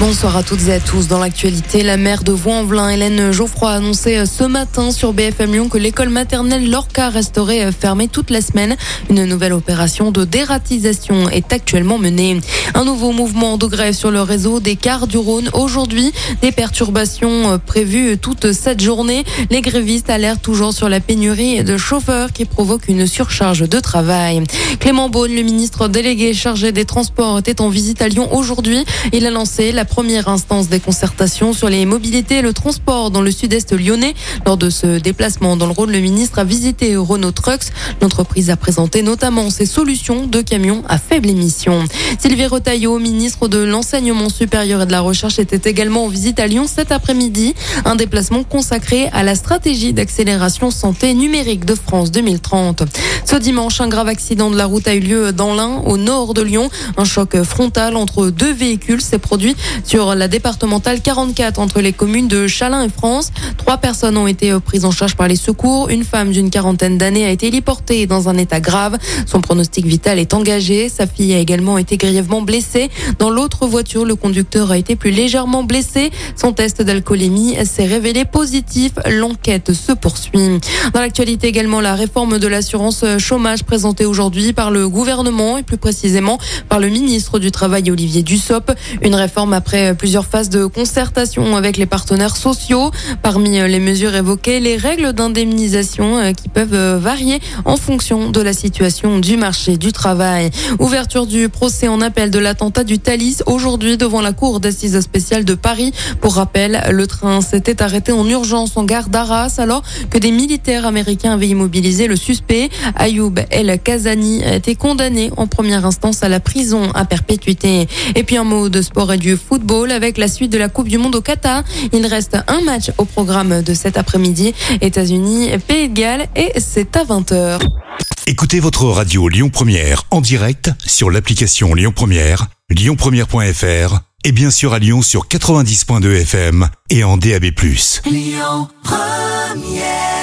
Bonsoir à toutes et à tous. Dans l'actualité, la maire de Vaux-en-Velin, Hélène Geoffroy, a annoncé ce matin sur BFM Lyon que l'école maternelle Lorca resterait fermée toute la semaine. Une nouvelle opération de dératisation est actuellement menée. Un nouveau mouvement de grève sur le réseau des cars du Rhône. Aujourd'hui, des perturbations prévues toute cette journée. Les grévistes alertent toujours sur la pénurie de chauffeurs qui provoque une surcharge de travail. Clément Beaune, le ministre délégué chargé des transports, était en visite à Lyon aujourd'hui. Il a lancé la première instance des concertations sur les mobilités et le transport dans le sud-est lyonnais. Lors de ce déplacement dans le Rhône, le ministre a visité Renault Trucks. L'entreprise a présenté notamment ses solutions de camions à faible émission. Sylvie Retailleau, ministre de l'Enseignement supérieur et de la Recherche, était également en visite à Lyon cet après-midi. Un déplacement consacré à la stratégie d'accélération santé numérique de France 2030. Ce dimanche, un grave accident de la route a eu lieu dans l'Ain, au nord de Lyon. Un choc frontal entre deux véhicules s'est produit sur la départementale 44 entre les communes de Chalin et France. Trois personnes ont été prises en charge par les secours. Une femme d'une quarantaine d'années a été héliportée dans un état grave. Son pronostic vital est engagé. Sa fille a également été grièvement blessée. Dans l'autre voiture, le conducteur a été plus légèrement blessé. Son test d'alcoolémie s'est révélé positif. L'enquête se poursuit. Dans l'actualité également, la réforme de l'assurance chômage présentée aujourd'hui par le gouvernement et plus précisément par le ministre du Travail Olivier Dussopt. Une réforme après plusieurs phases de concertation avec les partenaires sociaux. Parmi les mesures évoquées, les règles d'indemnisation euh, qui peuvent euh, varier en fonction de la situation du marché du travail. Ouverture du procès en appel de l'attentat du Thalys aujourd'hui devant la cour d'assises spéciale de Paris. Pour rappel, le train s'était arrêté en urgence en gare d'Arras alors que des militaires américains avaient immobilisé le suspect. Ayoub El Kazani a été condamné en première instance à la prison à perpétuité. Et puis un mot de sport et du foot football avec la suite de la Coupe du Monde au Qatar. Il reste un match au programme de cet après-midi. États-Unis, Pays de Galles et c'est à 20h. Écoutez votre radio Lyon Première en direct sur l'application Lyon Première, lyonpremière.fr et bien sûr à Lyon sur 90.2 FM et en DAB+. Lyon Première